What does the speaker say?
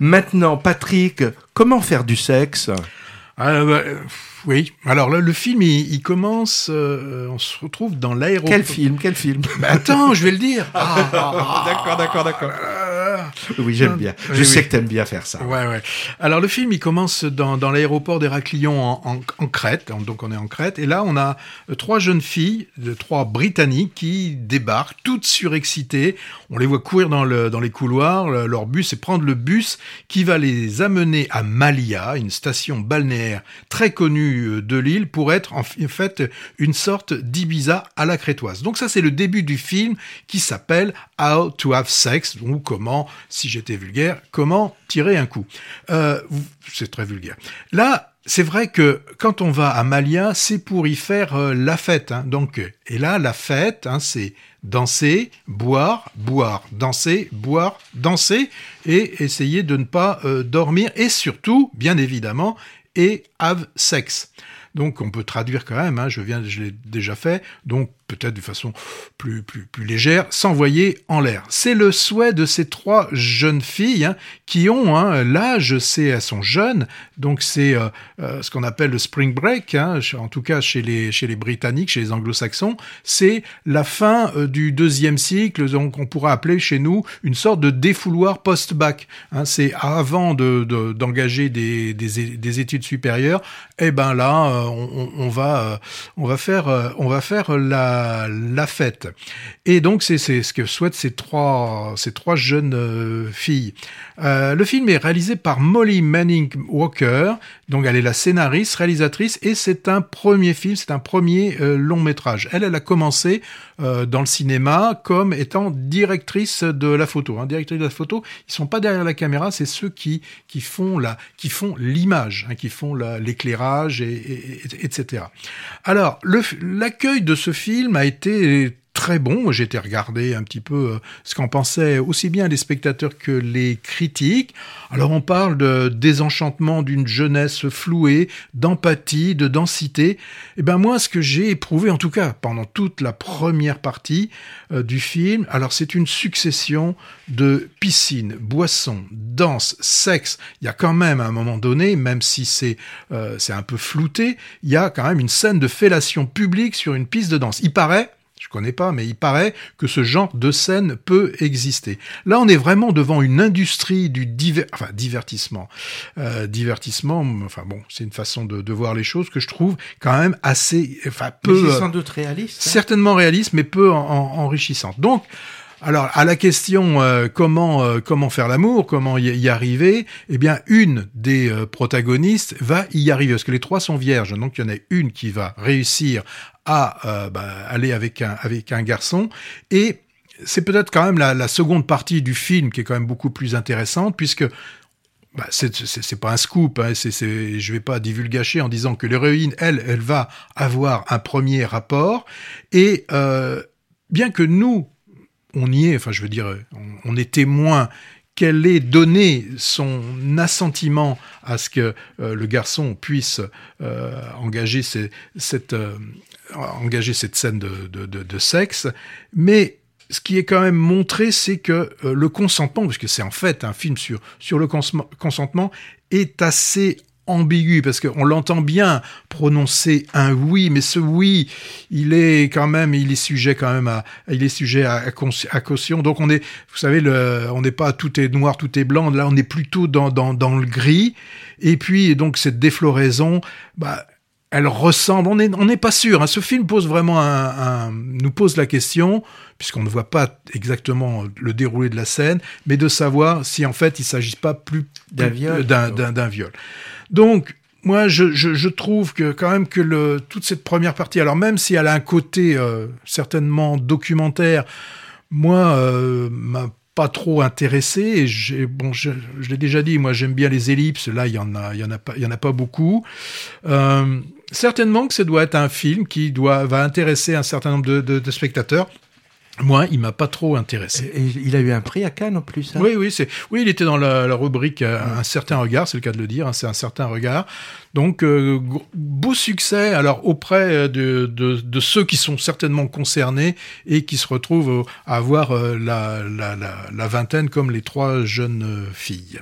Maintenant, Patrick, comment faire du sexe? Ah, bah, oui. Alors là, le film, il, commence. Euh, on se retrouve dans l'aéroport. Quel film Quel film? Bah, Attends, je vais le dire. Ah, d'accord, d'accord, d'accord. Oui, j'aime bien. Je sais que tu aimes bien faire ça. Ouais, ouais. Alors le film, il commence dans, dans l'aéroport d'Héraclion en, en, Crète. Donc on est en Crète. Et là, on a euh, trois jeunes filles, trois Britanniques, qui débarquent, toutes surexcitées. On les voit courir dans, le, dans les couloirs, leur bus, et prendre le bus qui va les amener à Malia, une station balnéaire très connue euh, de l'île, pour être en fait une sorte d'Ibiza à la crétoise. Donc ça, c'est le début du film qui s'appelle How to Have Sex, ou comment si j'étais vulgaire, comment tirer un coup. Euh, c'est très vulgaire. Là, c'est vrai que quand on va à Malia, c'est pour y faire euh, la fête. Hein. Donc, et là, la fête, hein, c'est danser, boire, boire, danser, boire, danser, et essayer de ne pas euh, dormir, et surtout, bien évidemment, et have sex. Donc on peut traduire quand même, hein, je viens, je l'ai déjà fait, donc peut-être de façon plus, plus, plus légère, s'envoyer en l'air. C'est le souhait de ces trois jeunes filles hein, qui ont hein, l'âge, c'est elles sont jeunes, donc c'est euh, euh, ce qu'on appelle le spring break, hein, en tout cas chez les, chez les Britanniques, chez les Anglo-Saxons, c'est la fin euh, du deuxième cycle, donc on pourrait appeler chez nous une sorte de défouloir post-bac. Hein, c'est avant de, d'engager des, des, des, études supérieures, et eh ben là on, va on va faire on va faire la la, fête. Et donc c'est ce que souhaitent ces trois, ces trois jeunes euh, filles. Euh, le film est réalisé par Molly Manning Walker, donc elle est la scénariste, réalisatrice, et c'est un premier film, c'est un premier euh, long métrage. Elle, elle a commencé dans le cinéma comme étant directrice de la photo. Hein. Directrice de la photo, ils sont pas derrière la caméra, c'est ceux qui qui font la, qui font l'image, hein, qui font l'éclairage, et, etc. Alors l'accueil de ce film a été très bon. J'ai été regarder un petit peu euh, ce qu'en pensaient aussi bien les spectateurs que les critiques. Alors on parle de désenchantement d'une jeunesse flouée, d'empathie, de densité. Et eh ben moi, ce que j'ai éprouvé, en tout cas pendant toute la première partie euh, du film, alors c'est une succession de piscines, boissons, danse, sexe. Il y a quand même à un moment donné, même si c'est euh, c'est un peu flouté, il y a quand même une scène de fellation publique sur une piste de danse. Il paraît je connais pas, mais il paraît que ce genre de scène peut exister. Là, on est vraiment devant une industrie du enfin, divertissement. Euh, divertissement, enfin bon, c'est une façon de, voir les choses que je trouve quand même assez, enfin peu, sans doute réaliste. Hein. certainement réaliste, mais peu enrichissante. Donc, alors, à la question euh, comment euh, comment faire l'amour, comment y, arriver, eh bien, une des euh, protagonistes va y arriver parce que les trois sont vierges. Donc, il y en a une qui va réussir à bah, aller avec un avec un garçon et c'est peut-être quand même la, seconde partie du film qui est quand même beaucoup plus intéressante puisque bah, c'est pas un scoop, hein, c'est je vais pas divulgacher en disant que l'héroïne, elle, elle va avoir un premier rapport et bien que nous on y est, enfin je veux dire, on, est témoin qu'elle ait donné son assentiment à ce que euh, le garçon puisse euh, engager, cette, euh, engager cette scène de, sexe, mais ce qui est quand même montré, c'est que le consentement, puisque c'est en fait un film sur, sur le consentement, est assez ambigu parce qu'on l'entend bien prononcer un oui, mais ce oui, il est quand même, il est sujet quand même à, il est sujet à, à, caution. Donc on est, vous savez, le, on n'est pas tout est noir, tout est blanc. Là, on est plutôt dans, dans, dans le gris. Et puis donc cette défloraison, bah, elle ressemble. On n'est on n'est pas sûr. Hein. Ce film pose vraiment un, nous pose la question, puisqu'on ne voit pas exactement le déroulé de la scène, mais de savoir si en fait il s'agit pas plus d'un viol. D'un viol. Donc moi, je, trouve que quand même que toute cette première partie, alors même si elle a un côté euh, certainement documentaire, moi, euh, m'a pas trop intéressé. Bon, je, l'ai déjà dit, moi j'aime bien les ellipses. Là, il y en a, il y en a pas, il y en a pas beaucoup. Euh, certainement que ça doit être un film qui doit va intéresser un certain nombre de spectateurs. Moi, il m'a pas trop intéressé. Et il a eu un prix à Cannes en plus. Hein? Oui, oui, c'est, oui, il était dans la, rubrique euh, un certain regard, c'est le cas de le dire, hein, c'est un certain regard. Donc, euh, beau succès, alors auprès euh, de, de, de, ceux qui sont certainement concernés et qui se retrouvent à avoir la, la, la, la vingtaine comme les trois jeunes filles.